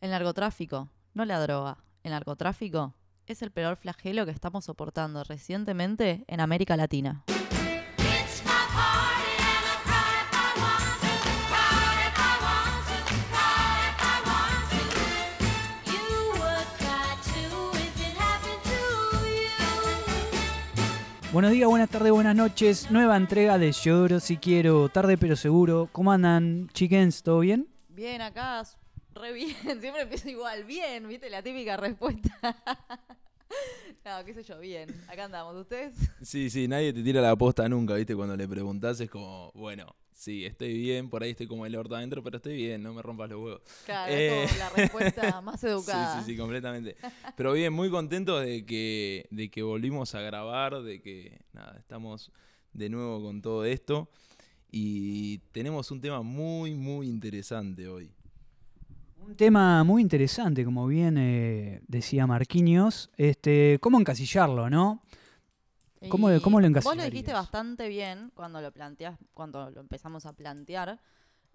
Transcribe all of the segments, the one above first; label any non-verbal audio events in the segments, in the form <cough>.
El narcotráfico, no la droga, el narcotráfico es el peor flagelo que estamos soportando recientemente en América Latina. Buenos días, buenas tardes, buenas noches. Nueva entrega de Lloro si quiero, tarde pero seguro. ¿Cómo andan, chickens? ¿Todo bien? Bien, acá, re bien. <laughs> Siempre empiezo igual, bien, ¿viste? La típica respuesta. <laughs> no, qué sé yo, bien. Acá andamos, ¿ustedes? Sí, sí, nadie te tira la posta nunca, ¿viste? Cuando le preguntas es como, bueno, sí, estoy bien, por ahí estoy como el horta adentro, pero estoy bien, no me rompas los huevos. Claro, es como eh, la respuesta <laughs> más educada. Sí, sí, sí, completamente. Pero bien, muy contentos de que, de que volvimos a grabar, de que, nada, estamos de nuevo con todo esto. Y tenemos un tema muy, muy interesante hoy. Un tema muy interesante, como bien eh, decía Marquinhos. Este, ¿Cómo encasillarlo, no? ¿Cómo, ¿Cómo, lo Vos lo dijiste bastante bien cuando lo planteas, cuando lo empezamos a plantear.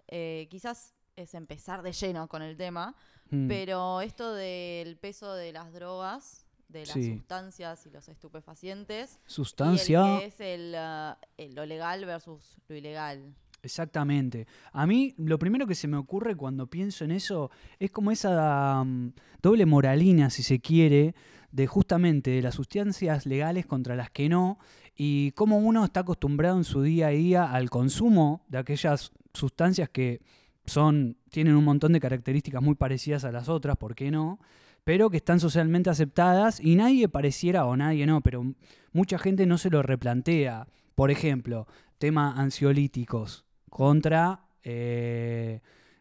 Eh, quizás es empezar de lleno con el tema, mm. pero esto del peso de las drogas, de las sustancias y los estupefacientes, sustancia es uh, el, lo legal versus lo ilegal. Exactamente. A mí lo primero que se me ocurre cuando pienso en eso es como esa mm, doble moralina, si se quiere, de justamente de las sustancias legales contra las que no, y cómo uno está acostumbrado en su día a día al consumo de aquellas sustancias que son, tienen un montón de características muy parecidas a las otras, ¿por qué no? Pero que están socialmente aceptadas y nadie pareciera, o nadie no, pero mucha gente no se lo replantea. Por ejemplo, tema ansiolíticos contra eh,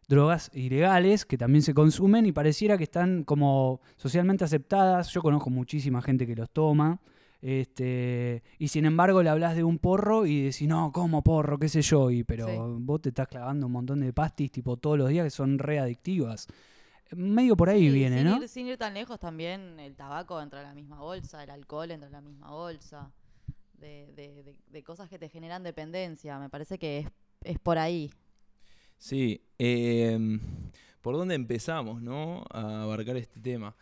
drogas ilegales que también se consumen y pareciera que están como socialmente aceptadas. Yo conozco muchísima gente que los toma. Este, y sin embargo le hablas de un porro y decís, no, ¿cómo porro? ¿Qué sé yo? Y, pero vos te estás clavando un montón de pastis tipo todos los días que son readictivas. Medio por ahí viene, ¿no? sin ir tan lejos también el tabaco entra en la misma bolsa, el alcohol entra en la misma bolsa. De, de cosas que te generan dependencia. Me parece que es, es por ahí. Sí, em, ¿por dónde empezamos, no? A abarcar este tema.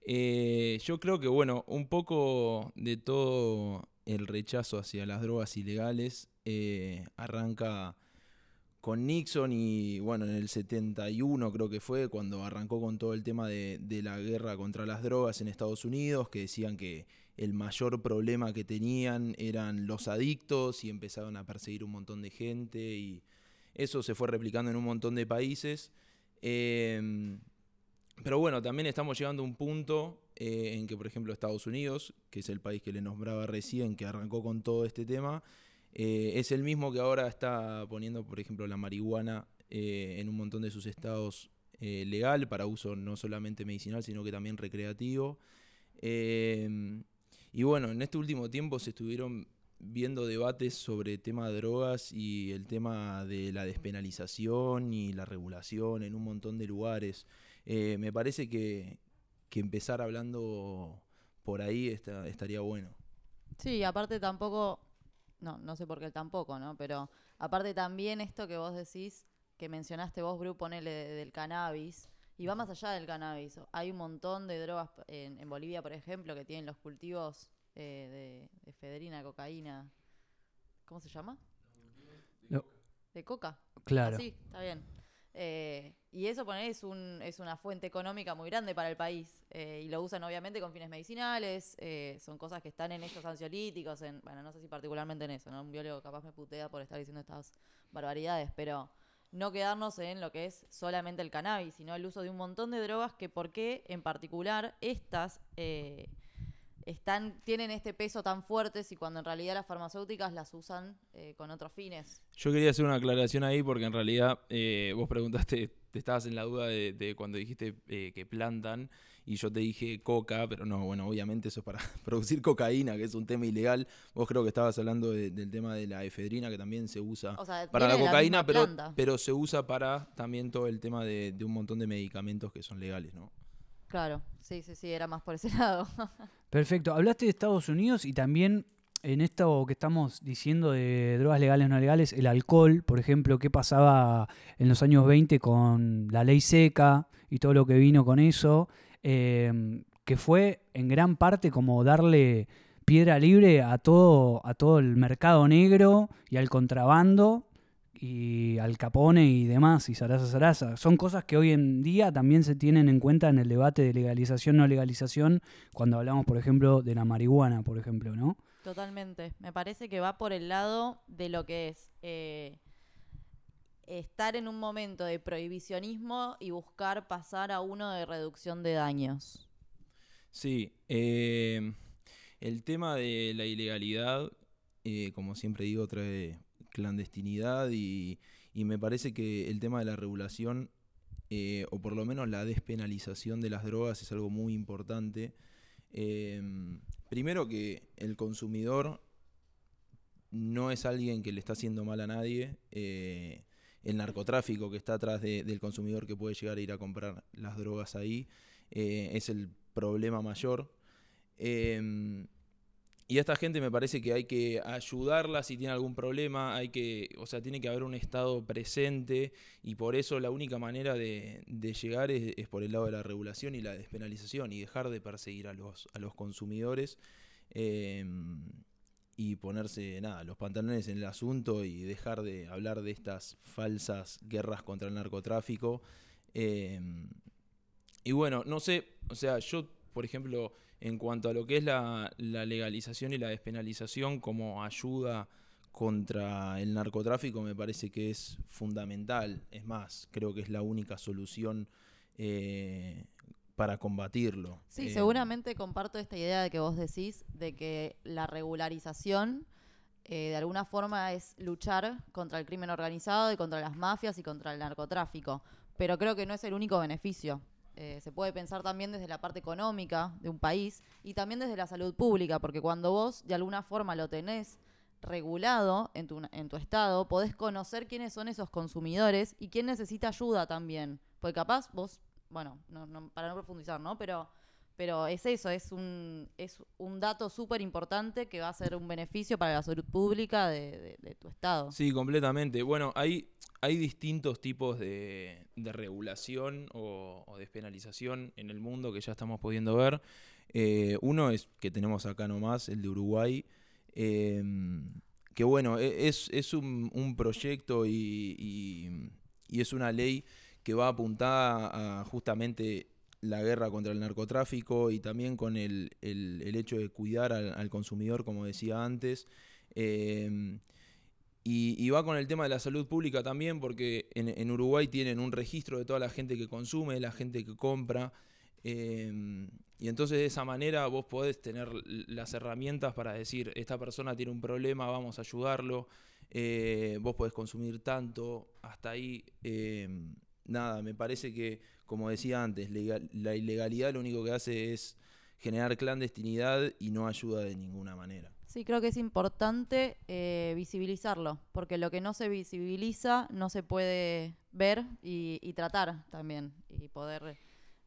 Eh, yo creo que, bueno, un poco de todo el rechazo hacia las drogas ilegales eh, arranca con Nixon y, bueno, en el 71 creo que fue cuando arrancó con todo el tema de, la guerra contra las drogas en Estados Unidos, que decían que el mayor problema que tenían eran los adictos y empezaron a perseguir un montón de gente y eso se fue replicando en un montón de países. Em, pero bueno, también estamos llegando a un punto eh, en que, por ejemplo, Estados Unidos, que es el país que le nombraba recién, que arrancó con todo este tema, eh, es el mismo que ahora está poniendo, por ejemplo, la marihuana eh, en un montón de sus estados legal para uso no solamente medicinal, sino que también recreativo. Em, y bueno, en este último tiempo se estuvieron viendo debates sobre el tema de drogas y el tema de la despenalización y la regulación en un montón de lugares. Eh, me parece que, empezar hablando por ahí estaría bueno. Sí, aparte tampoco, no, no sé por qué tampoco, ¿no? Pero aparte también esto que vos decís, que mencionaste vos, Bru, ponele del cannabis, y va más allá del cannabis. Hay un montón de drogas en, en Bolivia, por ejemplo, que tienen los cultivos eh, de, federina, cocaína. ¿Cómo se llama? De coca. Claro. Sí, está bien. Eh, y eso poner es, un, es una fuente económica muy grande para el país. Eh, y lo usan obviamente con fines medicinales. son cosas que están en estos ansiolíticos. En, bueno, no sé si particularmente en eso. ¿no? Un biólogo capaz me putea por estar diciendo estas barbaridades. Pero no quedarnos en lo que es solamente el cannabis, sino el uso de un montón de drogas que por qué en particular estas están, tienen este peso tan fuerte si cuando en realidad las farmacéuticas las usan eh, con otros fines. Yo quería hacer una aclaración ahí porque en realidad eh, vos preguntaste, te estabas en la duda de, cuando dijiste eh, que plantan y yo te dije coca, pero no, bueno, obviamente eso es para <laughs> producir cocaína, que es un tema ilegal. Vos creo que estabas hablando del tema de la efedrina, que también se usa para la cocaína, pero, pero se usa para también todo el tema de, de un montón de medicamentos que son legales, ¿no? Claro, sí, sí, sí, era más por ese <laughs> lado. Perfecto. Hablaste de Estados Unidos y también en esto que estamos diciendo de drogas legales no legales, el alcohol, por ejemplo, qué pasaba en los años 20 con la ley seca y todo lo que vino con eso, eh, que fue en gran parte como darle piedra libre a todo, a todo el mercado negro y al contrabando y al Capone y demás, y Sarasa Sarasa. Son cosas que hoy en día también se tienen en cuenta en el debate de legalización no legalización, cuando hablamos, por ejemplo, de la marihuana, por ejemplo, ¿no? Totalmente. Me parece que va por el lado de lo que es eh, estar en un momento de prohibicionismo y buscar pasar a uno de reducción de daños. Sí, eh, el tema de la ilegalidad, eh, como siempre digo, trae clandestinidad y, y me parece que el tema de la regulación, eh, o por lo menos la despenalización de las drogas, es algo muy importante. Em, primero que el consumidor no es alguien que le está haciendo mal a nadie. Eh, el narcotráfico que está atrás de- del consumidor que puede llegar a ir a comprar las drogas ahí eh, es el problema mayor. Em, y a esta gente me parece que hay que ayudarla si tiene algún problema, hay que, o sea, tiene que haber un Estado presente y por eso la única manera de, llegar es, es por el lado de la regulación y la despenalización y dejar de perseguir a los, a los consumidores eh, y ponerse, nada, los pantalones en el asunto y dejar de hablar de estas falsas guerras contra el narcotráfico. Eh, y bueno, no sé, o sea, yo, por ejemplo, en cuanto a lo que es la, la legalización y la despenalización como ayuda contra el narcotráfico, me parece que es fundamental. Es más, creo que es la única solución eh, para combatirlo. Sí, Eh, seguramente comparto esta idea de que vos decís de que la regularización eh, de alguna forma es luchar contra el crimen organizado y contra las mafias y contra el narcotráfico. Pero creo que no es el único beneficio. Eh, se puede pensar también desde la parte económica de un país y también desde la salud pública, porque cuando vos de alguna forma lo tenés regulado en tu, en tu estado, podés conocer quiénes son esos consumidores y quién necesita ayuda también. Porque capaz vos, bueno, no, no- para no profundizar, ¿no? Pero, pero es eso, es un, es un dato súper importante que va a ser un beneficio para la salud pública de, de- tu estado. Sí, completamente. Bueno, hay, hay distintos tipos de, de regulación o, despenalización en el mundo que ya estamos pudiendo ver. Eh, uno es que tenemos acá nomás, el de Uruguay, eh, que bueno, e- es, es un, un proyecto y, y- y es una ley que va apuntada a justamente la guerra contra el narcotráfico y también con el, el- hecho de cuidar al, consumidor, como decía antes. Eh, y, va con el tema de la salud pública también, porque en, en Uruguay tienen un registro de toda la gente que consume, la gente que compra. eh, y entonces de esa manera vos podés tener las herramientas para decir, esta persona tiene un problema, vamos a ayudarlo. eh, vos podés consumir tanto, hasta ahí. eh, nada, me parece que, como decía antes, la ilegalidad lo único que hace es generar clandestinidad y no ayuda de ninguna manera. Sí, creo que es importante eh, visibilizarlo, porque lo que no se visibiliza no se puede ver y, y tratar también, y poder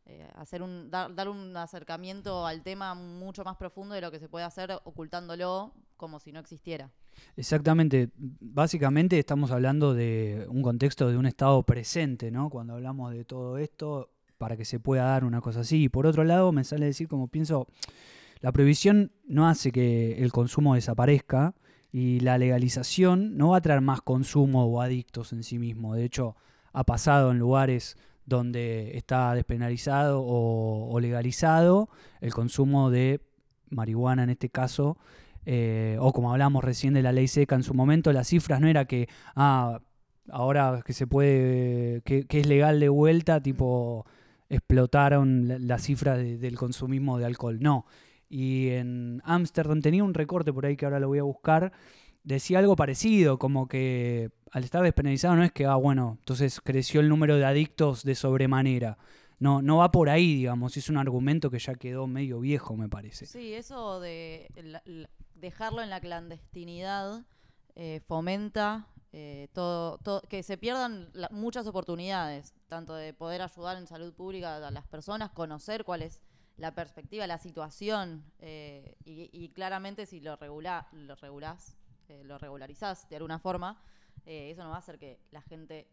eh, hacer un, dar, dar un acercamiento al tema mucho más profundo de lo que se puede hacer ocultándolo como si no existiera. Exactamente. Básicamente estamos hablando de un contexto de un estado presente, ¿no? Cuando hablamos de todo esto, para que se pueda dar una cosa así. Y por otro lado, me sale decir, como pienso, la prohibición no hace que el consumo desaparezca y la legalización no va a traer más consumo o adictos en sí mismo. De hecho, ha pasado en lugares donde está despenalizado o, o legalizado el consumo de marihuana en este caso, eh, o como hablamos recién de la ley seca en su momento, las cifras no era que, ah, ahora que se puede, que, es legal de vuelta, tipo, explotaron la, la cifra de- del consumismo de alcohol. No. Y en Ámsterdam tenía un recorte por ahí que ahora lo voy a buscar, decía algo parecido, como que al estar despenalizado no es que, ah, bueno, entonces creció el número de adictos de sobremanera. No, no va por ahí, digamos, es un argumento que ya quedó medio viejo, me parece. Sí, eso de la- dejarlo en la clandestinidad eh, fomenta eh, todo, que se pierdan muchas oportunidades, tanto de poder ayudar en salud pública a las personas, conocer cuál es la perspectiva, la situación, eh, y, claramente si lo, regula, lo regulás, lo regularizás de alguna forma, eso no va a hacer que la gente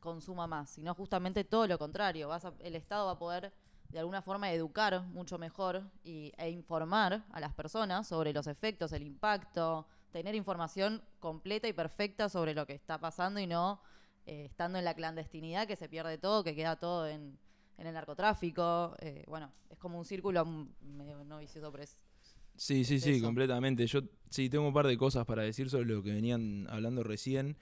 consuma más, sino justamente todo lo contrario. Vas a- el Estado va a poder de alguna forma educar mucho mejor y, e informar a las personas sobre los efectos, el impacto, tener información completa y perfecta sobre lo que está pasando y no eh, estando en la clandestinidad que se pierde todo, que queda todo en, en el narcotráfico. eh, bueno, es como un círculo medio no vicioso, pero es Sí, sí, es sí, eso. completamente. Yo sí tengo un par de cosas para decir sobre lo que venían hablando recién.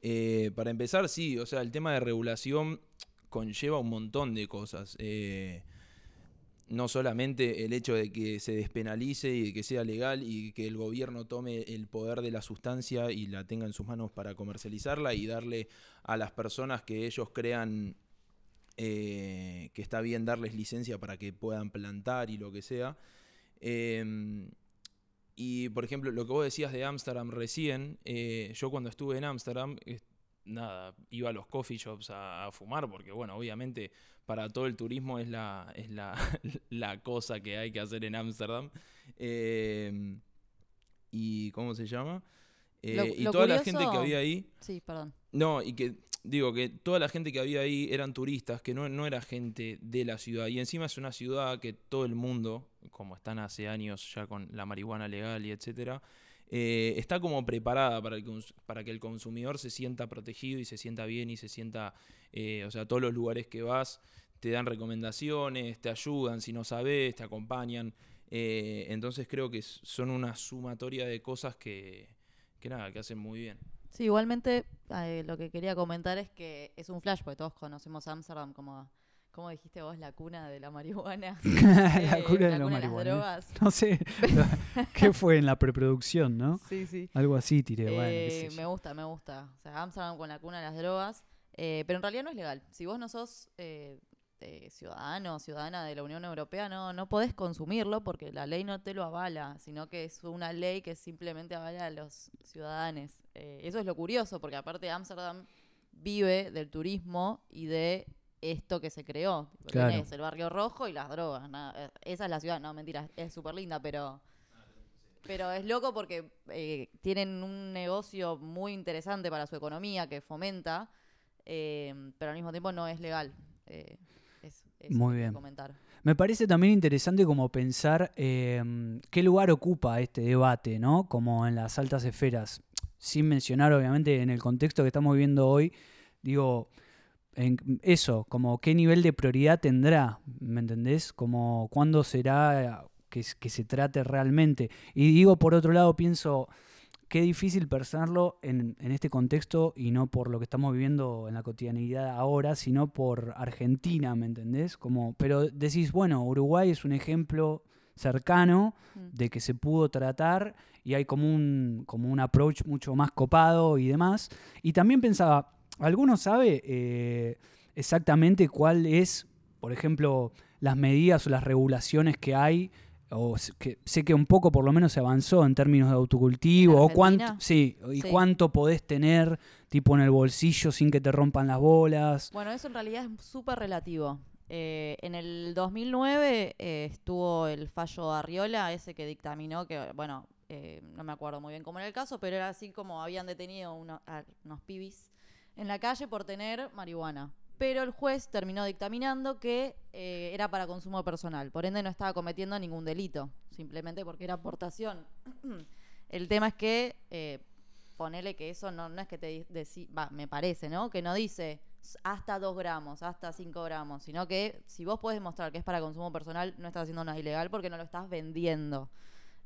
Eh, para empezar, sí, o sea, el tema de regulación conlleva un montón de cosas. Eh, no solamente el hecho de que se despenalice y de que sea legal y que el gobierno tome el poder de la sustancia y la tenga en sus manos para comercializarla y darle a las personas que ellos crean eh, que está bien darles licencia para que puedan plantar y lo que sea. Em, y por ejemplo, lo que vos decías de Ámsterdam recién, eh, yo cuando estuve en Ámsterdam, nada, iba a los coffee shops a, a fumar, porque bueno, obviamente para todo el turismo es la, es la, <laughs> la cosa que hay que hacer en Ámsterdam. Em, ¿Y cómo se llama? Eh, Lo- y lo toda la gente que había ahí, Sí, perdón. no, y que digo que toda la gente que había ahí eran turistas, que no, no era gente de la ciudad. Y encima es una ciudad que todo el mundo, como están hace años ya con la marihuana legal y etcétera, eh, está como preparada para, que el consumidor se sienta protegido y se sienta bien y se sienta, eh, o sea, todos los lugares que vas te dan recomendaciones, te ayudan si no sabes, te acompañan. Eh, entonces creo que son una sumatoria de cosas que, que nada, que hacen muy bien. Sí, igualmente eh, lo que quería comentar es que es un flash, porque todos conocemos Amsterdam como, como dijiste vos, la cuna de la marihuana. <laughs> la eh, cura de la cuna de las drogas. <laughs> No sé, ¿qué <laughs> fue en la preproducción, no? Sí, sí. Algo así tiré, bueno, qué Eh, sé me gusta, me gusta. O sea, Amsterdam con la cuna de las drogas. eh, pero en realidad no es legal. Si vos no sos eh, ciudadano o ciudadana de la Unión Europea, no, no podés consumirlo porque la ley no te lo avala, sino que es una ley que simplemente avala a los ciudadanos. Eso es lo curioso, porque aparte Amsterdam vive del turismo y de esto que se creó. Claro. tenés el barrio rojo y las drogas. eh, esa es la ciudad. No, mentira, es súper linda, pero... Pero es loco porque eh, tienen un negocio muy interesante para su economía que fomenta, eh, pero al mismo tiempo no es legal. Eh, es, eso Muy bien. Comentar. Me parece también interesante como pensar eh, qué lugar ocupa este debate, ¿no? Como en las altas esferas. Sin mencionar, obviamente, en el contexto que estamos viviendo hoy, digo, en eso, como qué nivel de prioridad tendrá, ¿me entendés? Como cuándo será que, se trate realmente. Y digo, por otro lado, pienso, qué difícil pensarlo en, en este contexto y no por lo que estamos viviendo en la cotidianidad ahora, sino por Argentina, ¿me entendés? Como, pero decís, bueno, Uruguay es un ejemplo cercano Mm. de que se pudo tratar y hay como un, como un approach mucho más copado y demás. Y también pensaba, ¿alguno sabe eh, exactamente cuál es, por ejemplo, las medidas o las regulaciones que hay? O que, sé que un poco por lo menos se avanzó en términos de autocultivo, ¿En o cuánto, sí, y Sí. cuánto podés tener tipo en el bolsillo sin que te rompan las bolas. Bueno, eso en realidad es súper relativo. Eh, en el 2009 eh, estuvo el fallo Arriola, ese que dictaminó que, bueno, eh, no me acuerdo muy bien cómo era el caso, pero era así como habían detenido uno- a unos pibis en la calle por tener marihuana. Pero el juez terminó dictaminando que eh, era para consumo personal, por ende no estaba cometiendo ningún delito, simplemente porque era aportación. <clears throat> el tema es que eh, ponele que eso no, es que te va, me parece, ¿no? Que no dice hasta 2 gramos, hasta 5 gramos, sino que si vos podés demostrar que es para consumo personal, no estás haciendo nada ilegal porque no lo estás vendiendo.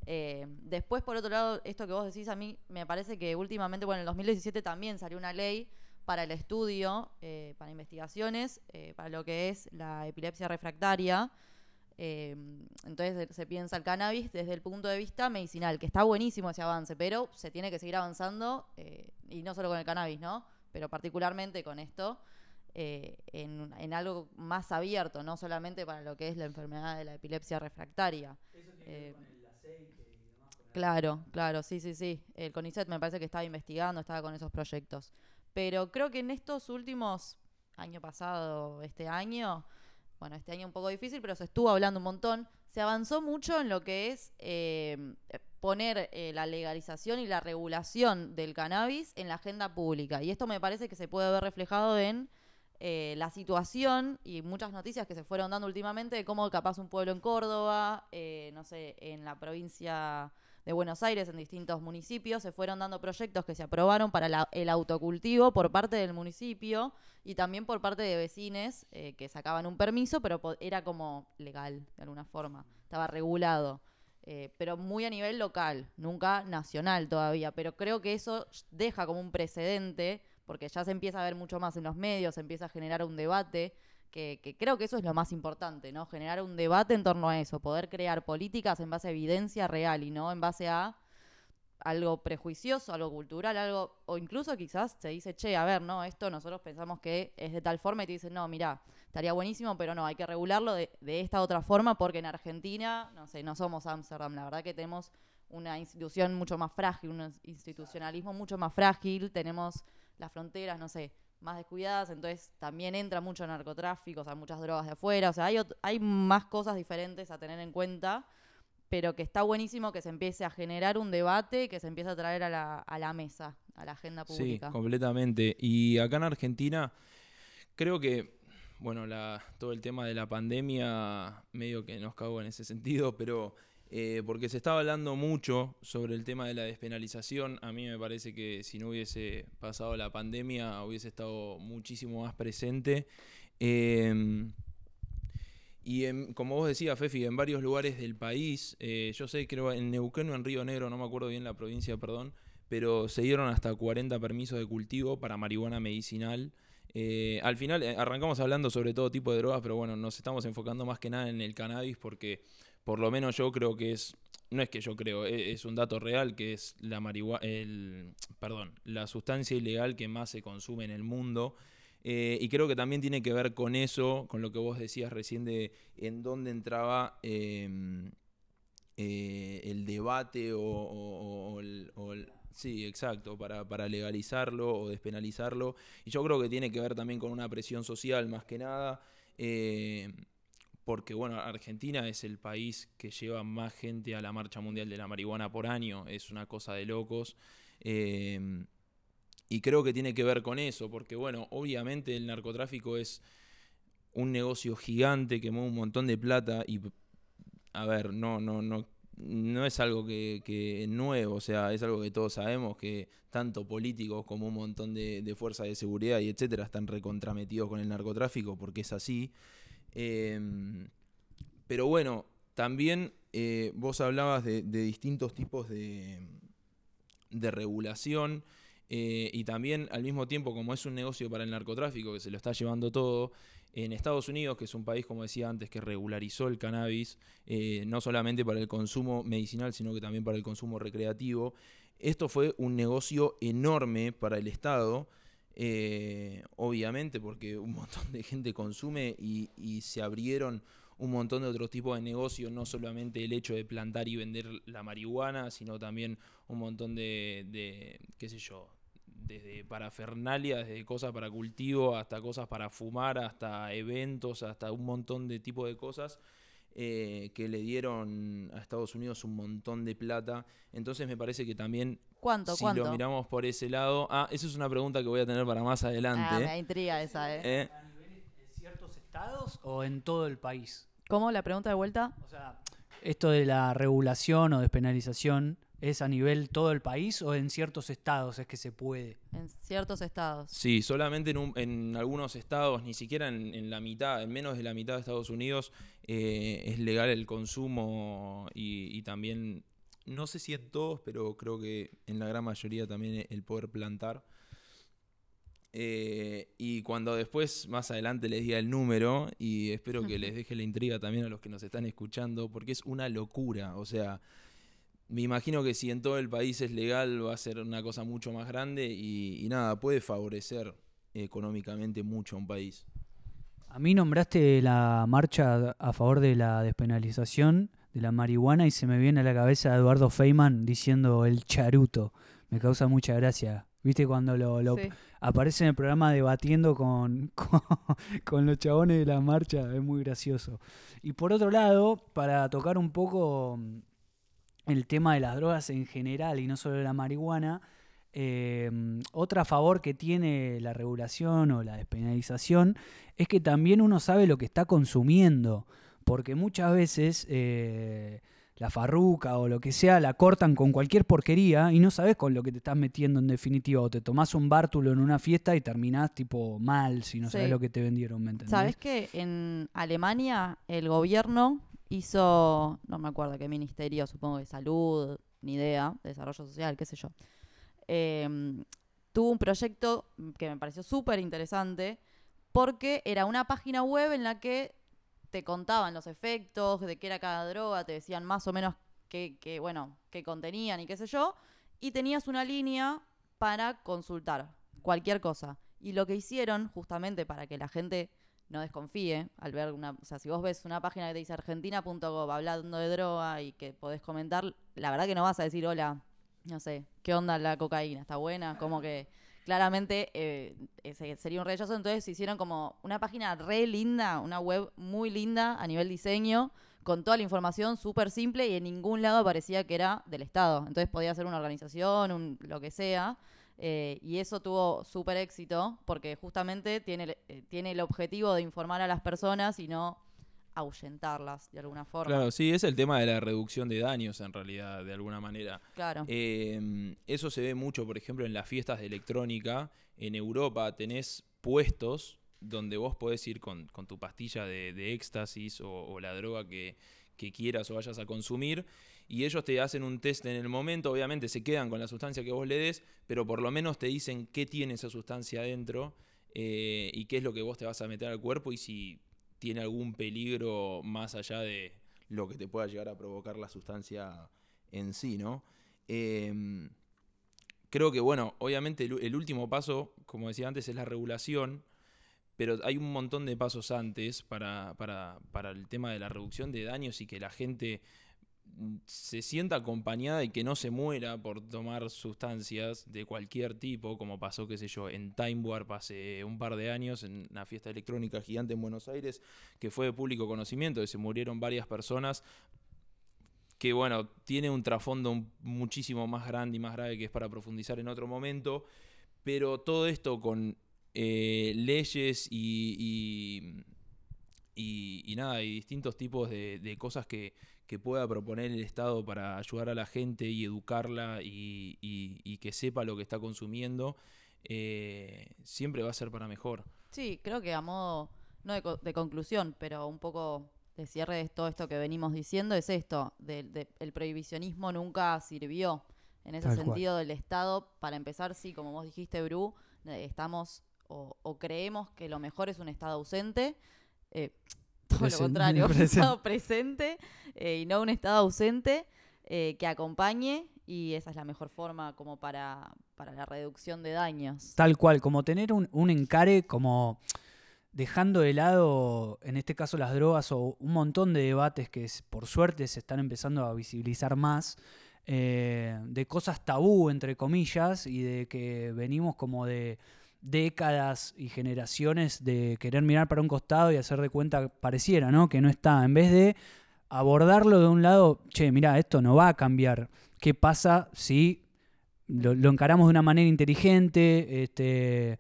Eh, después, por otro lado, esto que vos decís a mí, me parece que últimamente, bueno, en el 2017 también salió una ley para el estudio, eh, para investigaciones, eh, para lo que es la epilepsia refractaria. Eh, entonces se- piensa el cannabis desde el punto de vista medicinal, que está buenísimo ese avance, pero se tiene que seguir avanzando, y no solo con el cannabis, ¿no? Pero particularmente con esto, en, en algo más abierto, no solamente para lo que es la enfermedad de la epilepsia refractaria. Eh, Claro, claro, sí, sí, sí. El CONICET me parece que estaba investigando, estaba con esos proyectos. Pero creo que en estos últimos, año pasado, este año, bueno, este año un poco difícil, pero se estuvo hablando un montón. Se avanzó mucho en lo que es eh, poner eh, la legalización y la regulación del cannabis en la agenda pública. Y esto me parece que se puede ver reflejado en eh, la situación y muchas noticias que se fueron dando últimamente de cómo capaz un pueblo en Córdoba, no sé, en la provincia de Buenos Aires, en distintos municipios, se fueron dando proyectos que se aprobaron para el autocultivo por parte del municipio y también por parte de vecines eh, que sacaban un permiso, pero era como legal de alguna forma, estaba regulado. Eh, pero muy a nivel local, nunca nacional todavía. Pero creo que eso deja como un precedente, porque ya se empieza a ver mucho más en los medios, se empieza a generar un debate que, creo que eso es lo más importante, ¿no? Generar un debate en torno a eso, poder crear políticas en base a evidencia real y no en base a algo prejuicioso, algo cultural, algo, o incluso quizás se dice, che, a ver, no, esto nosotros pensamos que es de tal forma y te dicen, no, mira, estaría buenísimo, pero no, hay que regularlo de, de esta otra forma porque en Argentina, no sé, no somos Amsterdam, la verdad que tenemos una institución mucho más frágil, un institucionalismo mucho más frágil, tenemos las fronteras, no sé, más descuidadas, entonces también entra mucho narcotráfico, o sea, muchas drogas de afuera, o sea, hay, hay más cosas diferentes a tener en cuenta, pero que está buenísimo que se empiece a generar un debate, que se empiece a traer a la, a la mesa, a la agenda pública. Sí, completamente. Y acá en Argentina, creo que, bueno, la, todo el tema de la pandemia medio que nos cago en ese sentido, pero eh, porque se estaba hablando mucho sobre el tema de la despenalización. A mí me parece que si no hubiese pasado la pandemia hubiese estado muchísimo más presente. Em, y como vos decías, Fefi, en varios lugares del país, eh, yo sé, creo en Neuquén o en Río Negro, no me acuerdo bien la provincia, perdón, pero se dieron hasta 40 permisos de cultivo para marihuana medicinal. Eh, al final arrancamos hablando sobre todo tipo de drogas, pero bueno, nos estamos enfocando más que nada en el cannabis porque por lo menos yo creo que es, no es que yo creo, e, es, un dato real que es la marihuana, el, perdón, la sustancia ilegal que más se consume en el mundo. Eh, y creo que también tiene que ver con eso, con lo que vos decías recién de en dónde entraba em, eh, el debate o, el, Sí, exacto, para, para, legalizarlo o despenalizarlo. Y yo creo que tiene que ver también con una presión social más que nada. Eh, porque bueno, Argentina es el país que lleva más gente a la Marcha Mundial de la Marihuana por año, es una cosa de locos. Em, y creo que tiene que ver con eso, porque bueno, obviamente el narcotráfico es un negocio gigante que mueve un montón de plata y, a ver, no, no, no, no es algo que, que nuevo, o sea, es algo que todos sabemos que tanto políticos como un montón de, de fuerzas de seguridad y etcétera están recontrametidos con el narcotráfico porque es así. Em, pero bueno, también eh, vos hablabas de, distintos tipos de, de regulación eh, y también al mismo tiempo como es un negocio para el narcotráfico que se lo está llevando todo, en Estados Unidos, que es un país, como decía antes, que regularizó el cannabis, eh, no solamente para el consumo medicinal, sino que también para el consumo recreativo, esto fue un negocio enorme para el Estado eh, obviamente porque un montón de gente consume y, se abrieron un montón de otros tipos de negocios, no solamente el hecho de plantar y vender la marihuana, sino también un montón de, de qué sé yo, desde parafernalia, desde cosas para cultivo, hasta cosas para fumar, hasta eventos, hasta un montón de tipos de cosas eh, que le dieron a Estados Unidos un montón de plata. Entonces me parece que también ¿Cuánto? Si lo miramos por ese lado. Ah, esa es una pregunta que voy a tener para más adelante. Ah, me intriga esa, ¿eh? ¿eh? ¿A nivel de ciertos estados o en todo el país? ¿Cómo? ¿La pregunta de vuelta? O sea, esto de la regulación o despenalización, ¿es a nivel todo el país o en ciertos estados es que se puede? En ciertos estados. Sí, solamente en, en algunos estados, ni siquiera en, la mitad, en menos de la mitad de Estados Unidos, eh, es legal el consumo y, y también no sé si en todos, pero creo que en la gran mayoría también el poder plantar. Eh, y cuando después, más adelante, les diga el número, y espero que <laughs> les deje la intriga también a los que nos están escuchando, porque es una locura. O sea, me imagino que si en todo el país es legal, va a ser una cosa mucho más grande y, y nada, puede favorecer económicamente mucho a un país. A mí nombraste la marcha a favor de la despenalización de la marihuana y se me viene a la cabeza Eduardo Feynman diciendo el charuto. Me causa mucha gracia ¿Viste? Cuando lo, lo- Sí. aparece en el programa debatiendo con, <laughs> con, con los chabones de la marcha, es muy gracioso. Y por otro lado, para tocar un poco el tema de las drogas en general y no solo de la marihuana, eh, otra favor que tiene la regulación o la despenalización es que también uno sabe lo que está consumiendo, porque muchas veces eh, la farruca o lo que sea la cortan con cualquier porquería y no sabes con lo que te estás metiendo en definitiva, o te tomás un bártulo en una fiesta y terminás tipo mal si no sabes Sí. lo que te vendieron, ¿me entendés? ¿Sabes que en Alemania el gobierno hizo, no me acuerdo qué ministerio, supongo de salud, ni idea, desarrollo social, qué sé yo, em, tuvo un proyecto que me pareció súper interesante porque era una página web en la que te contaban los efectos, de qué era cada droga, te decían más o menos qué, qué, bueno, qué contenían y qué sé yo, y tenías una línea para consultar cualquier cosa. Y lo que hicieron, justamente para que la gente no desconfíe al ver una, o sea, si vos ves una página que te dice argentina.gov hablando de droga y que podés comentar, la verdad que no vas a decir, hola, no sé, ¿qué onda la cocaína? ¿Está buena? Como que claramente eh, sería un rechazo, entonces hicieron como una página re linda, una web muy linda a nivel diseño, con toda la información súper simple y en ningún lado parecía que era del Estado. Entonces podía ser una organización, un, lo que sea. Eh, y eso tuvo súper éxito porque justamente tiene, el- eh, tiene el objetivo de informar a las personas y no ahuyentarlas de alguna forma. Claro, sí, es el tema de la reducción de daños en realidad, de alguna manera. Claro. Eh, eso se ve mucho, por ejemplo, en las fiestas de electrónica. En Europa tenés puestos donde vos podés ir con, con tu pastilla de, de éxtasis o, o la droga que, que quieras o vayas a consumir. Y ellos te hacen un test en el momento, obviamente se quedan con la sustancia que vos le des, pero por lo menos te dicen qué tiene esa sustancia adentro eh, y qué es lo que vos te vas a meter al cuerpo y si tiene algún peligro más allá de lo que te pueda llegar a provocar la sustancia en sí, ¿no? Em, creo que, bueno, obviamente el, el último paso, como decía antes, es la regulación, pero hay un montón de pasos antes para, para, para el tema de la reducción de daños y que la gente se sienta acompañada y que no se muera por tomar sustancias de cualquier tipo, como pasó, qué sé yo, en Time Warp hace un par de años, en una fiesta electrónica gigante en Buenos Aires, que fue de público conocimiento, que se murieron varias personas que bueno, tiene un trasfondo muchísimo más grande y más grave que es para profundizar en otro momento, pero todo esto con eh, leyes y, y, y- y nada, y distintos tipos de, de cosas que, que pueda proponer el Estado para ayudar a la gente y educarla y, y- y que sepa lo que está consumiendo, eh, siempre va a ser para mejor. Sí, creo que a modo, no de, co- de conclusión, pero un poco de cierre de todo esto que venimos diciendo, es esto, de- de- el prohibicionismo nunca sirvió. En ese Tal cual. sentido del Estado, para empezar, sí, como vos dijiste, Bru, eh, estamos o, o creemos que lo mejor es un Estado ausente, eh, todo lo contrario, <laughs> un. Estado presente eh, y no un Estado ausente eh, que acompañe y esa es la mejor forma como para, para la reducción de daños. Tal cual, como tener un, un encare como dejando de lado, en este caso las drogas o un montón de debates que por suerte se están empezando a visibilizar más, eh, de cosas tabú, entre comillas, y de que venimos como de décadas y generaciones de querer mirar para un costado y hacer de cuenta, pareciera, ¿no? Que no está. En vez de abordarlo de un lado, che, mira, esto no va a cambiar. ¿Qué pasa si lo, encaramos de una manera inteligente, este,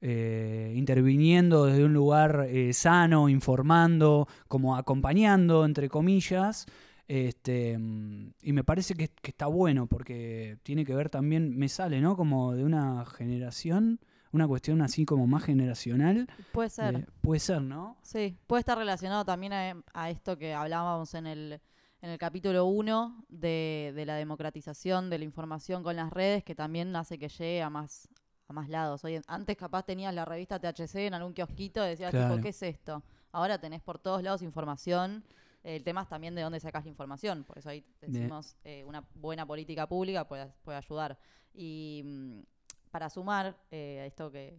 eh, interviniendo desde un lugar eh, sano, informando, como acompañando, entre comillas? Este, y me parece que está bueno porque tiene que ver también, me sale, ¿no? Como de una generación, una cuestión así como más generacional. Puede ser. de- puede ser, ¿no? Sí, puede estar relacionado también a, a esto que hablábamos en el, en el capítulo 1 de, de la democratización de la información con las redes, que también hace que llegue a más, a más lados. Hoy, antes capaz tenías la revista THC en algún kiosquito y decías, Claro. tipo, ¿qué es esto? Ahora tenés por todos lados información. El tema es también de dónde sacas la información. Por eso ahí decimos, eh, una buena política pública puede, puede ayudar. Y mm, para sumar eh, a esto que,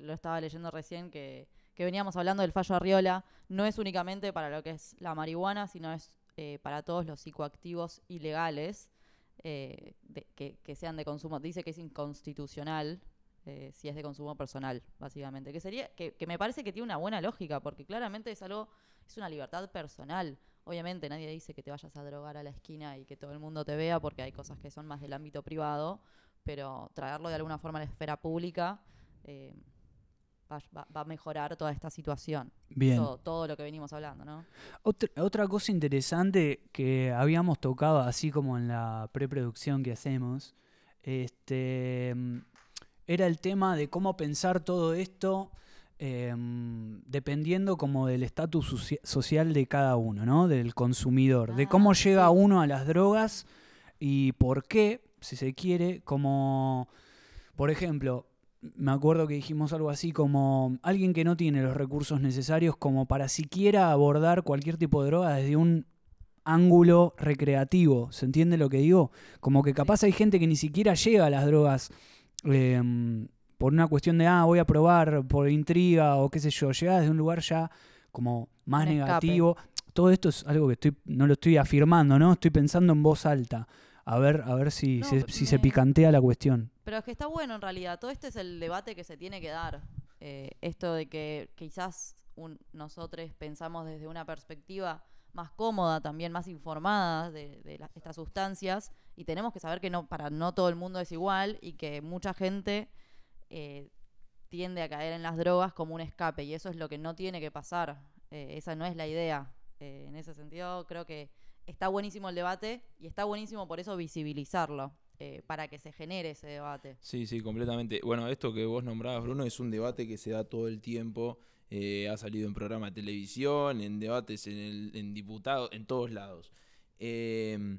lo estaba leyendo recién, que, veníamos hablando del fallo Arriola, no es únicamente para lo que es la marihuana, sino es eh, para todos los psicoactivos ilegales. eh, que, sean de consumo. Dice que es inconstitucional eh, si es de consumo personal, básicamente. Que sería, que, me parece que tiene una buena lógica, porque claramente es es una libertad personal. Obviamente nadie dice que te vayas a drogar a la esquina y que todo el mundo te vea, porque hay cosas que son más del ámbito privado, pero traerlo de alguna forma a la esfera pública eh, va, a mejorar toda esta situación. Bien. Todo, todo lo que venimos hablando, ¿no? Otra, otra cosa interesante que habíamos tocado, así como en la preproducción que hacemos, este, era el tema de cómo pensar todo esto em, dependiendo como del estatus socia- social de cada uno, ¿no? Del consumidor, de cómo llega sí. uno a las drogas y por qué, si se quiere, como, por ejemplo, me acuerdo que dijimos algo así como alguien que no tiene los recursos necesarios como para siquiera abordar cualquier tipo de droga desde un ángulo recreativo. ¿Se entiende lo que digo? Como que capaz hay gente que ni siquiera llega a las drogas em, por una cuestión de, ah, voy a probar por intriga o qué sé yo. Llega desde un lugar ya como más negativo. Todo esto es algo que estoy, no lo estoy afirmando, ¿no? Estoy pensando en voz alta. A ver, a ver si, No, se, picantea la cuestión. Pero es que está bueno en realidad. Todo este es el debate que se tiene que dar. Eh, esto de que quizás un- nosotros pensamos desde una perspectiva más cómoda, también más informada de, de la- estas sustancias y tenemos que saber que no para no todo el mundo es igual y que mucha gente eh, tiende a caer en las drogas como un escape y eso es lo que no tiene que pasar. Eh, esa no es la idea. Eh, en ese sentido creo que está buenísimo el debate y está buenísimo por eso visibilizarlo, eh, para que se genere ese debate. Sí, sí, completamente. Bueno, esto que vos nombrabas, Bruno, es un debate que se da todo el tiempo. eh, ha salido en programas de televisión, en debates en, diputados, en todos lados. Eh,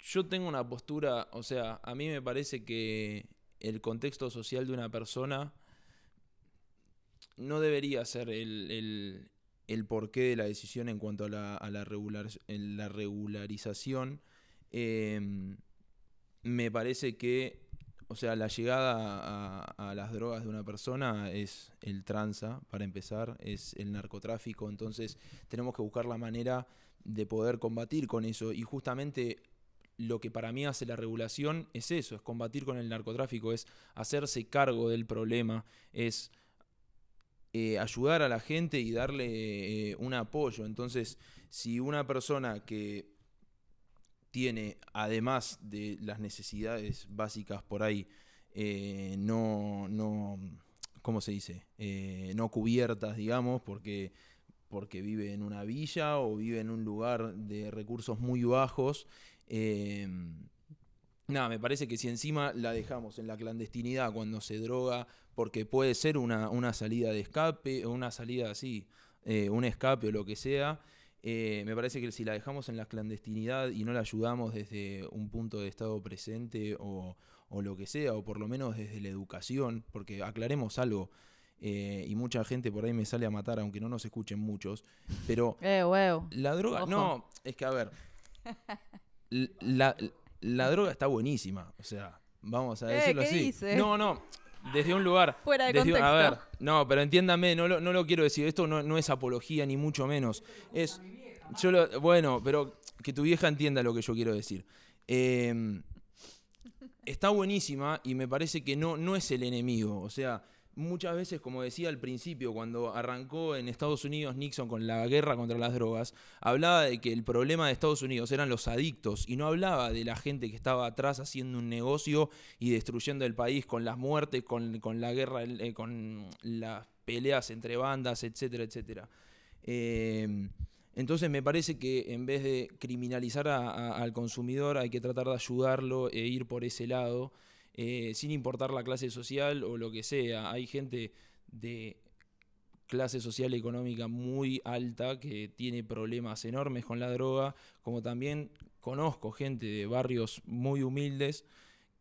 yo tengo una postura, o sea, a mí me parece que el contexto social de una persona no debería ser el- el porqué de la decisión en cuanto a la, regular, la regularización. Eh, me parece que, o sea, la llegada a, a las drogas de una persona es el tranza, para empezar, es el narcotráfico, entonces tenemos que buscar la manera de poder combatir con eso y justamente lo que para mí hace la regulación es eso, es combatir con el narcotráfico, es hacerse cargo del problema, es eh, ayudar a la gente y darle eh, un apoyo. Entonces, si una persona que tiene, además de las necesidades básicas por ahí, eh, no, no, ¿cómo se dice? No cubiertas, digamos, porque, porque vive en una villa o vive en un lugar de recursos muy bajos. Nada, me parece que si encima la dejamos en la clandestinidad cuando se droga, porque puede ser una, una salida de escape, o una salida así, eh, un escape o lo que sea, eh, me parece que si la dejamos en la clandestinidad y no la ayudamos desde un punto de estado presente o, o lo que sea, o por lo menos desde la educación, porque aclaremos algo, eh, y mucha gente por ahí me sale a matar, aunque no nos escuchen muchos, pero <laughs> Eh, la droga, Ojo. no, es que a ver, <laughs> la, la droga está buenísima, o sea, vamos a decirlo ¿qué así. dice? No, no, desde un lugar. Fuera de desde- a contexto. ver, no, pero entiéndame, no lo, no lo quiero decir, esto no, no es apología ni mucho menos. Es, yo lo, bueno, pero que tu vieja entienda lo que yo quiero decir. Eh, está buenísima y me parece que no, no es el enemigo. O sea, muchas veces, como decía al principio, cuando arrancó en Estados Unidos Nixon con la guerra contra las drogas, hablaba de que el problema de Estados Unidos eran los adictos y no hablaba de la gente que estaba atrás haciendo un negocio y destruyendo el país con las muertes, con, con la guerra, eh, con las peleas entre bandas, etcétera, etcétera. Eh, entonces me parece que en vez de criminalizar al consumidor hay que tratar de ayudarlo e ir por ese lado, eh, sin importar la clase social o lo que sea. Hay gente de clase social económica muy alta que tiene problemas enormes con la droga, como también conozco gente de barrios muy humildes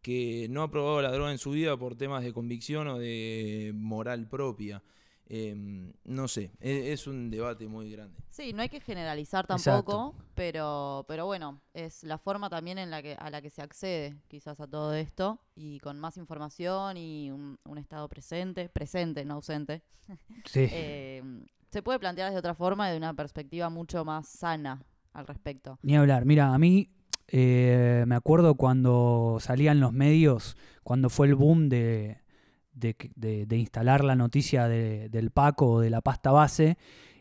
que no ha probado la droga en su vida por temas de convicción o de moral propia. Em, no sé, e- es un debate muy grande. Sí, no hay que generalizar Exacto. tampoco, pero, pero bueno, es la forma también en la que, a la que se accede quizás a todo esto y con más información y un, un estado presente, presente, no ausente, <laughs> <laughs> Sí. eh, se puede plantear desde otra forma y de una perspectiva mucho más sana al respecto. Ni hablar. Mira, a mí eh, me acuerdo cuando salían los medios, cuando fue el boom de, de, de- de instalar la noticia de- del Paco o de la pasta base.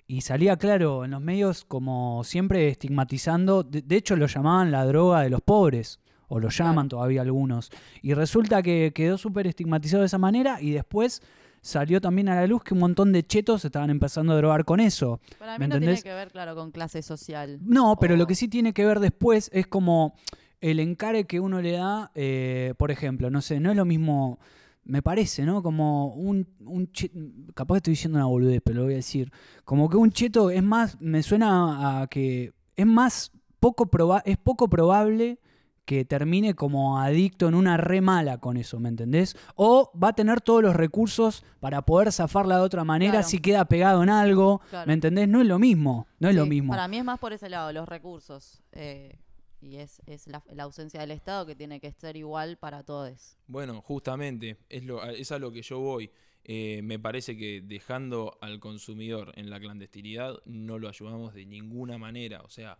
Y salía claro en los medios como siempre estigmatizando, de, hecho lo llamaban la droga de los pobres, o lo llaman todavía algunos. Y resulta que quedó súper estigmatizado de esa manera y después salió también a la luz que un montón de chetos estaban empezando a drogar con eso. Para ¿Me mí no tiene que ver, claro, con clase social. No, pero O- lo que sí tiene que ver después es como el encare que uno le da, eh, por ejemplo, no sé, no es lo mismo, me parece, ¿no? Como un, un che- capaz que estoy diciendo una boludez, pero lo voy a decir, como que un cheto es más, me suena a que es más poco proba es poco probable que termine como adicto en una re mala con eso, ¿me entendés? O va a tener todos los recursos para poder zafarla de otra manera Claro. si queda pegado en algo, Claro. ¿me entendés? No es lo mismo, no es lo mismo. Para mí es más por ese lado, los recursos. eh, y es, es la, la ausencia del Estado que tiene que ser igual para todos. Bueno, justamente, es, lo, es a lo que yo voy. Eh, me parece que dejando al consumidor en la clandestinidad no lo ayudamos de ninguna manera. O sea,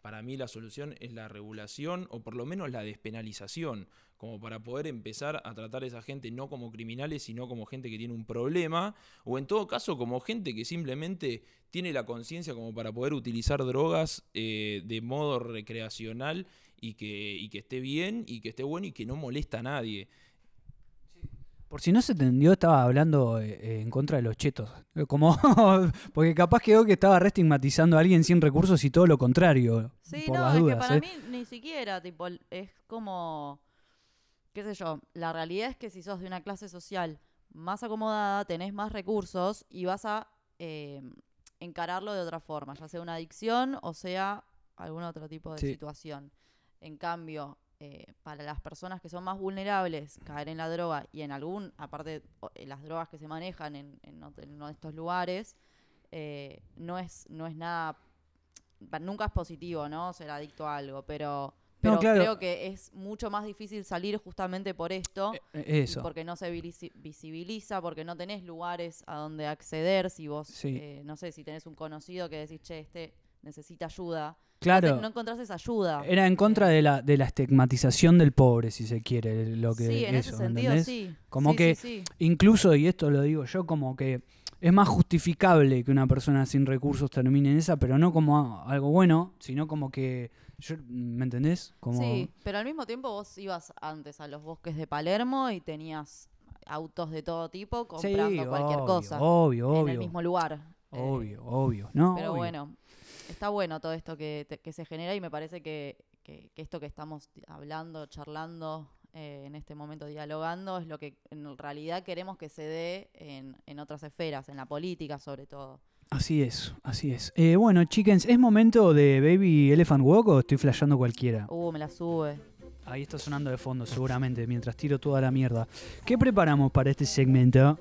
para mí la solución es la regulación o por lo menos la despenalización, como para poder empezar a tratar a esa gente no como criminales, sino como gente que tiene un problema, o en todo caso como gente que simplemente tiene la conciencia como para poder utilizar drogas eh, de modo recreacional y que, y que esté bien y que esté bueno y que no molesta a nadie. Por si no se entendió, estaba hablando eh, en contra de los chetos. Eh, Como, <laughs> porque capaz quedó que estaba re estigmatizando a alguien sin recursos y todo lo contrario. Sí, por no, las es dudas. que para ¿eh? mí ni siquiera, tipo, es como, qué sé yo, la realidad es que si sos de una clase social más acomodada, tenés más recursos y vas a eh, encararlo de otra forma, ya sea una adicción o sea algún otro tipo de Sí. situación. En cambio, eh, para las personas que son más vulnerables, caer en la droga y en algún, aparte eh, las drogas que se manejan en, en uno de estos lugares, eh, no, es, no es nada nunca es positivo, ¿no? Ser adicto a algo, pero, pero claro. creo que es mucho más difícil salir justamente por esto, Eh, eh, Eso. porque no se visibiliza, porque no tenés lugares a donde acceder, si vos, Sí. eh, no sé, si tenés un conocido que decís, che, este necesita ayuda, Claro. no, encontrás esa ayuda. Era en contra de la, de la estigmatización del pobre, si se quiere, lo que sí, en eso, ese ¿me sentido entendés? sí. Como Sí, que- sí, sí. Incluso, y esto lo digo yo, como que es más justificable que una persona sin recursos termine en esa, pero no como algo bueno, sino como que, yo, ¿me entendés? Como, Sí, pero al mismo tiempo vos ibas antes a los bosques de Palermo y tenías autos de todo tipo comprando cualquier obvio, cosa Obvio, en obvio. el mismo lugar. Eh, Obvio, obvio. No, Pero obvio. bueno, está bueno todo esto que, te- que se genera y me parece que, que- que esto que estamos hablando, charlando, eh, en este momento dialogando, es lo que en realidad queremos que se dé en, en otras esferas, en la política sobre todo. Así es, así es. Eh, bueno, chickens, ¿es momento de Baby Elephant Walk o estoy flasheando cualquiera? Uh, me la sube. Ahí está sonando de fondo, seguramente, mientras tiro toda la mierda. ¿Qué preparamos para este segmento?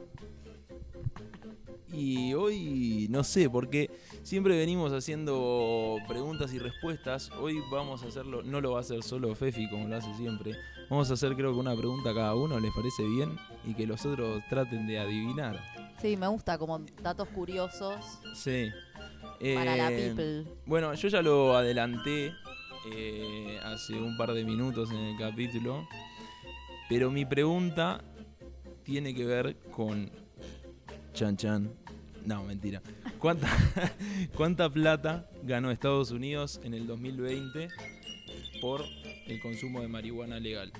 Y hoy no sé, porque siempre venimos haciendo preguntas y respuestas. Hoy vamos a hacerlo, no lo va a hacer solo Fefi como lo hace siempre. Vamos a hacer creo que una pregunta a cada uno, ¿les parece bien? Y que los otros traten de adivinar. Sí, me gusta como datos curiosos Sí. para la Eh, people. Bueno, yo ya lo adelanté eh, hace un par de minutos en el capítulo. Pero mi pregunta tiene que ver con. Chan Chan. No, mentira. ¿Cuánta, <laughs> ¿Cuánta plata ganó Estados Unidos en el 2020 por el consumo de marihuana legal?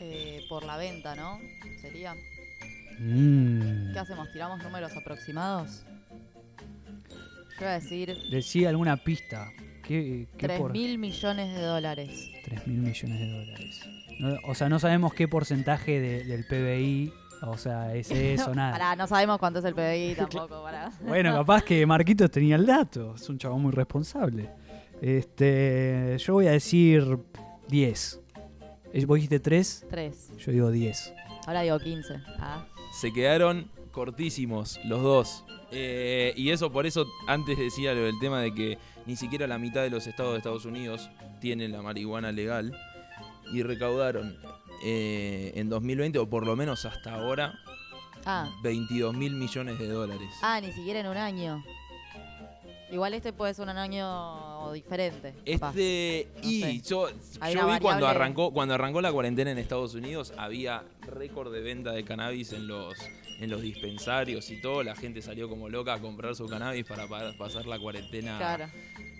Eh, por la venta, ¿no? Sería. Mm. ¿Qué hacemos? ¿Tiramos números aproximados? Yo voy a decir Decía alguna pista. ¿Qué, qué 3 por- mil millones de dólares. 3 mil millones de dólares. No- o sea, no sabemos qué porcentaje de- del PBI, o sea, es <laughs> eso, nada. Pará, no sabemos cuánto es el PBI <laughs> tampoco, pará. Bueno, capaz que Marquitos tenía el dato. Es un chabón muy responsable. Este, yo voy a decir 10. Es- ¿Vos dijiste 3? 3. Yo digo 10. Ahora digo 15. Ah. Se quedaron cortísimos los dos. Eh, y eso por eso antes decía lo del tema de que ni siquiera la mitad de los estados de Estados Unidos tienen la marihuana legal. Y recaudaron eh, en 2020, o por lo menos hasta ahora, Ah. 22 mil millones de dólares. Ah, ni siquiera en un año. Igual este puede ser un año diferente. Este, No y sé. yo, yo vi cuando arrancó, cuando arrancó la cuarentena en Estados Unidos, había récord de venta de cannabis en los, en los dispensarios y todo. La gente salió como loca a comprar su cannabis para pa- pasar la cuarentena Claro,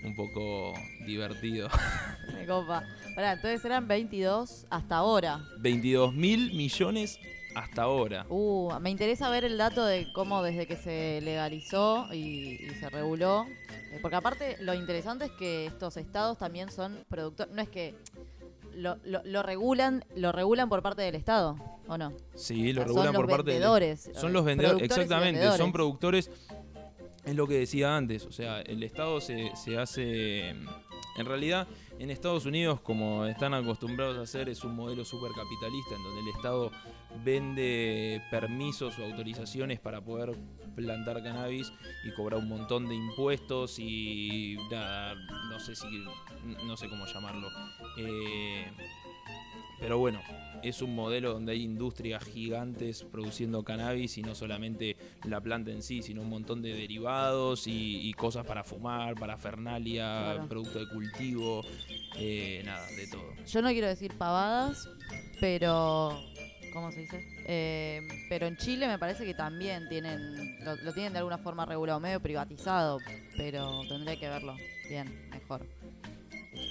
un poco divertido. <laughs> me copa. Pará, entonces eran 22 hasta ahora. 22 mil millones hasta ahora. Uh, me interesa ver el dato de cómo desde que se legalizó y, y se reguló. eh, porque aparte lo interesante es que estos estados también son productores. No es que lo, lo- lo regulan, lo regulan por parte del estado, ¿o no? Sí, lo O sea, regulan son los por parte del vendedores. Son los vendedores, exactamente, vendedores. son productores. Es lo que decía antes, o sea, el Estado se, se hace. En realidad, en Estados Unidos, como están acostumbrados a hacer, es un modelo súper capitalista, en donde el Estado vende permisos o autorizaciones para poder plantar cannabis y cobrar un montón de impuestos y nada, no sé si. no sé cómo llamarlo. Eh, pero bueno, es un modelo donde hay industrias gigantes produciendo cannabis y no solamente la planta en sí, sino un montón de derivados y, y cosas para fumar, para fernalia, Claro. producto de cultivo, eh, nada, de todo. Yo no quiero decir pavadas, pero. ¿Cómo se dice? Eh, pero en Chile me parece que también tienen. Lo, lo tienen de alguna forma regulado, medio privatizado, pero tendría que verlo bien, mejor.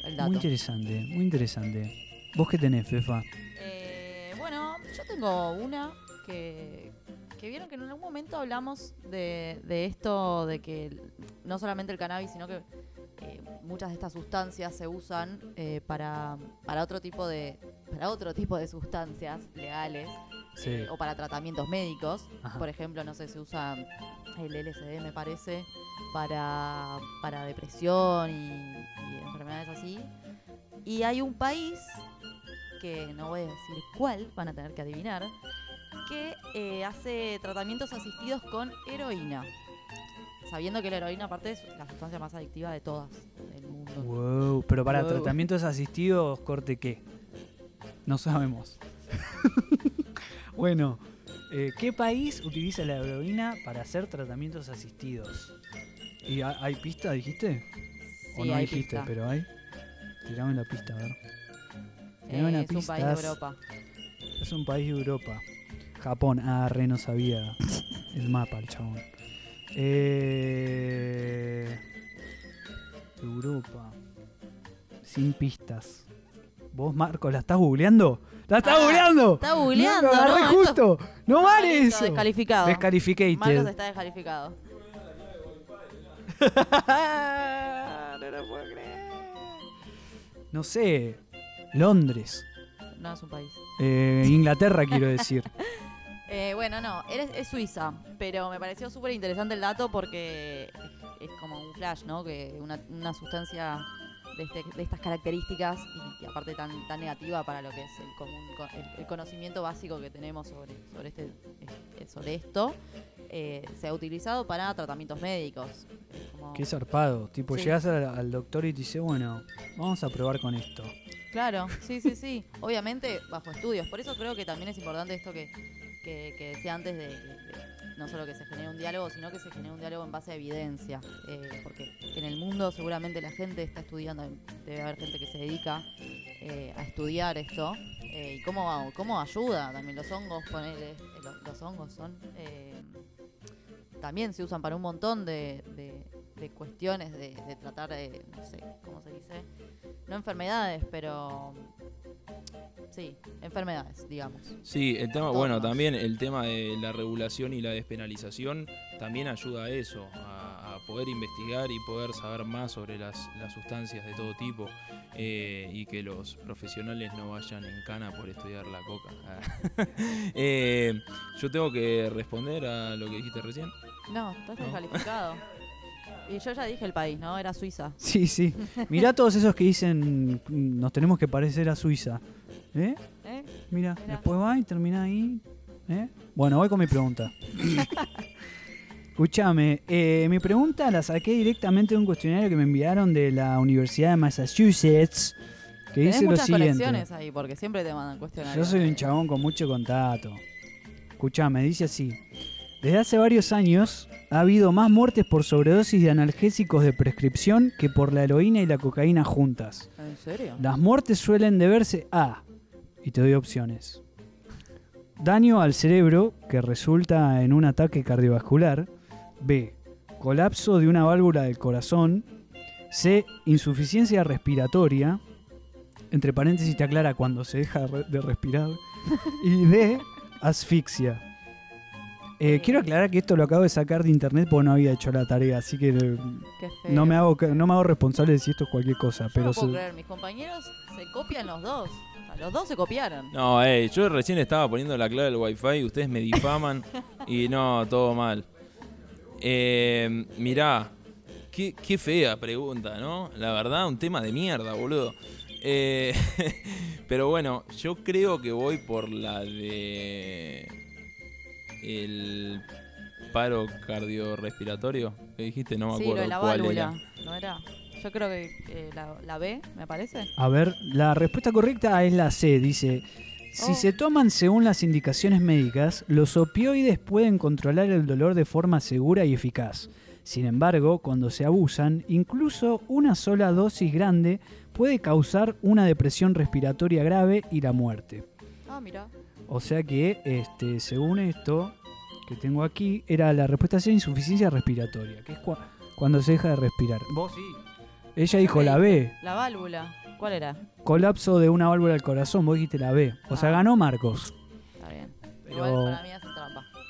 El dato. Muy interesante, muy interesante. ¿Vos qué tenés, Fefa? Eh, bueno, yo tengo una que, que vieron que en algún momento hablamos de, de esto, de que no solamente el cannabis, sino que eh, muchas de estas sustancias se usan eh, para, para otro tipo de para otro tipo de sustancias legales Sí. eh, o para tratamientos médicos. Ajá. Por ejemplo, no sé, se usa el LSD, me parece, para, para depresión y, y enfermedades así. Y hay un país, que no voy a decir cuál, van a tener que adivinar, que eh, hace tratamientos asistidos con heroína. Sabiendo que la heroína, aparte, es la sustancia más adictiva de todas del mundo. Wow, pero para Wow. tratamientos asistidos, corte qué? No sabemos. <laughs> bueno, eh, ¿qué país utiliza la heroína para hacer tratamientos asistidos? ¿Y ha- hay pista, dijiste? ¿O Sí, no hay dijiste, pista. pero hay? Tirame la pista, a ver. Una es un país de pistas. Europa. Es un país de Europa. Japón. Ah, re no sabía el mapa, el chabón. Eh, Europa. Sin pistas. ¿Vos, Marcos, la estás googleando? ¡La estás Ah, googleando! Está googleando, ¡No, ¿no? Justo! ¡No vale Listo, eso! Descalificado. Descalificated. Marcos está descalificado. <laughs> no lo puedo creer. No sé. Londres. No es un país. Eh, Inglaterra, quiero decir. <laughs> Eh, bueno, no, es, es Suiza, pero me pareció súper interesante el dato porque es, es como un flash, ¿no? Que una, una sustancia de, este- de estas características y, y aparte tan, tan negativa para lo que es el, común, co- el, el conocimiento básico que tenemos sobre, sobre, este, eh, sobre esto, eh, se ha utilizado para tratamientos médicos. Como- Qué zarpado. Tipo, Sí. llegas al, al doctor y te dice, bueno, vamos a probar con esto. Claro, sí, sí, sí. Obviamente bajo estudios. Por eso creo que también es importante esto que, que, decía antes de, no solo que se genere un diálogo, sino que se genere un diálogo en base a evidencia. Eh, porque en el mundo seguramente la gente está estudiando, debe haber gente que se dedica eh, a estudiar esto. eh, y cómo, cómo ayuda también los hongos, ponele, los, hongos son... también se usan para un montón de- de cuestiones de, de tratar, de, no sé, ¿cómo se dice? No enfermedades, pero sí, enfermedades, digamos. Sí, el tema, bueno, también el tema de la regulación y la despenalización también ayuda a eso, a, a poder investigar y poder saber más sobre las, las sustancias de todo tipo eh, y que los profesionales no vayan en cana por estudiar la coca. <laughs> Eh, yo tengo que responder a lo que dijiste recién. No, estás No. <laughs> Y yo ya dije el país, ¿no? Era Suiza. <laughs> Sí, sí. Mirá todos esos que dicen, "Mm, nos tenemos que parecer a Suiza. ¿Eh? ¿Eh? Mira, Mirá. después va y termina ahí. ¿Eh? Bueno, voy con mi pregunta. <laughs> Escúchame, eh, mi pregunta la saqué directamente de un cuestionario que me enviaron de la Universidad de Massachusetts, que Tenés dice lo muchas siguiente. ahí, porque siempre te mandan cuestionarios. Yo soy un chabón con mucho contacto. Escuchame, dice así. Desde hace varios años ha habido más muertes por sobredosis de analgésicos de prescripción que por la heroína y la cocaína juntas. ¿En serio? Las muertes suelen deberse a, y te doy opciones, daño al cerebro que resulta en un ataque cardiovascular, B, colapso de una válvula del corazón, C, insuficiencia respiratoria, entre paréntesis te aclara cuando se deja de respirar, y D, asfixia. Eh, quiero aclarar que esto lo acabo de sacar de internet porque no había hecho la tarea, así que eh, no me hago, ca- no me hago responsable de si esto es cualquier cosa. Yo Pero no puedo se- creer, mis compañeros se copian los dos. O sea, los dos se copiaron. No, ey, yo recién estaba poniendo la clave del wifi, ustedes me difaman y no, todo mal. Eh, mirá, qué, qué fea pregunta, ¿no? La verdad, un tema de mierda, boludo. Eh, <laughs> pero bueno, yo creo que voy por la de el paro cardiorrespiratorio. ¿Qué dijiste? No me sí, acuerdo lo de la cuál válvula. era. ¿No era? Yo creo que eh, la, la B, me parece. A ver, la respuesta correcta es la C. Dice, si Oh. se toman según las indicaciones médicas, los opioides pueden controlar el dolor de forma segura y eficaz. Sin embargo, cuando se abusan, incluso una sola dosis grande puede causar una depresión respiratoria grave y la muerte. Ah, mira. O sea que, este, según esto que tengo aquí, era la respuesta C, insuficiencia respiratoria, que es cua- cuando se deja de respirar. Vos sí. Ella dijo la B, La válvula. ¿Cuál era? colapso de una válvula del corazón, vos dijiste la B. O sea, Ah. ganó Marcos. Está bien. Pero- Igual para mí.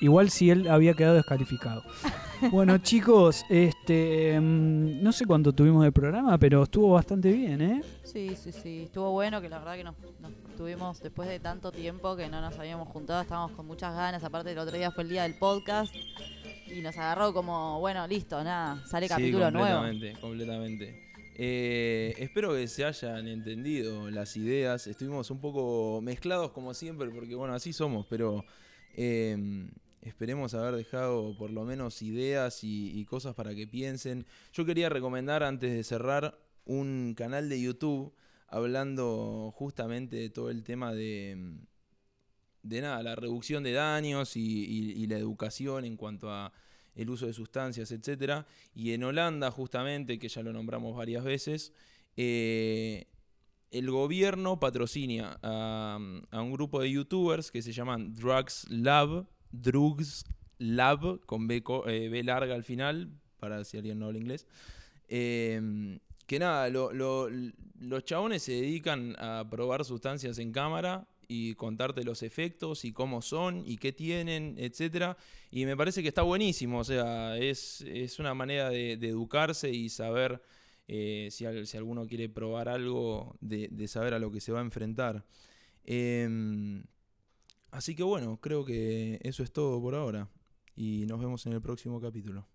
Igual si él había quedado descalificado. <laughs> bueno, chicos, este mm, no sé cuánto tuvimos de programa, pero estuvo bastante bien, ¿eh? Sí, sí, sí. Estuvo bueno que la verdad que nos, nos tuvimos después de tanto tiempo que no nos habíamos juntado. Estábamos con muchas ganas. Aparte, el otro día fue el día del podcast. Y nos agarró como, bueno, listo, nada. Sale Sí, capítulo nuevo. completamente, completamente. Eh, espero que se hayan entendido las ideas. Estuvimos un poco mezclados como siempre, porque bueno, así somos, pero eh, esperemos haber dejado por lo menos ideas y, cosas para que piensen. Yo quería recomendar antes de cerrar un canal de YouTube hablando justamente de todo el tema de, de nada, la reducción de daños y, la educación en cuanto a el uso de sustancias, etcétera. Y en Holanda, justamente, que ya lo nombramos varias veces, eh, el gobierno patrocina a, a un grupo de youtubers que se llaman Drugs Lab, Drugs Lab, con B, eh, B larga al final, para si alguien no habla inglés. Eh, que nada, lo- lo- los chabones se dedican a probar sustancias en cámara y contarte los efectos y cómo son y qué tienen, etcétera. Y me parece que está buenísimo, o sea, es, es una manera de, educarse y saber eh, si, si alguno quiere probar algo, de, de saber a lo que se va a enfrentar. Em, así que bueno, creo que eso es todo por ahora y nos vemos en el próximo capítulo.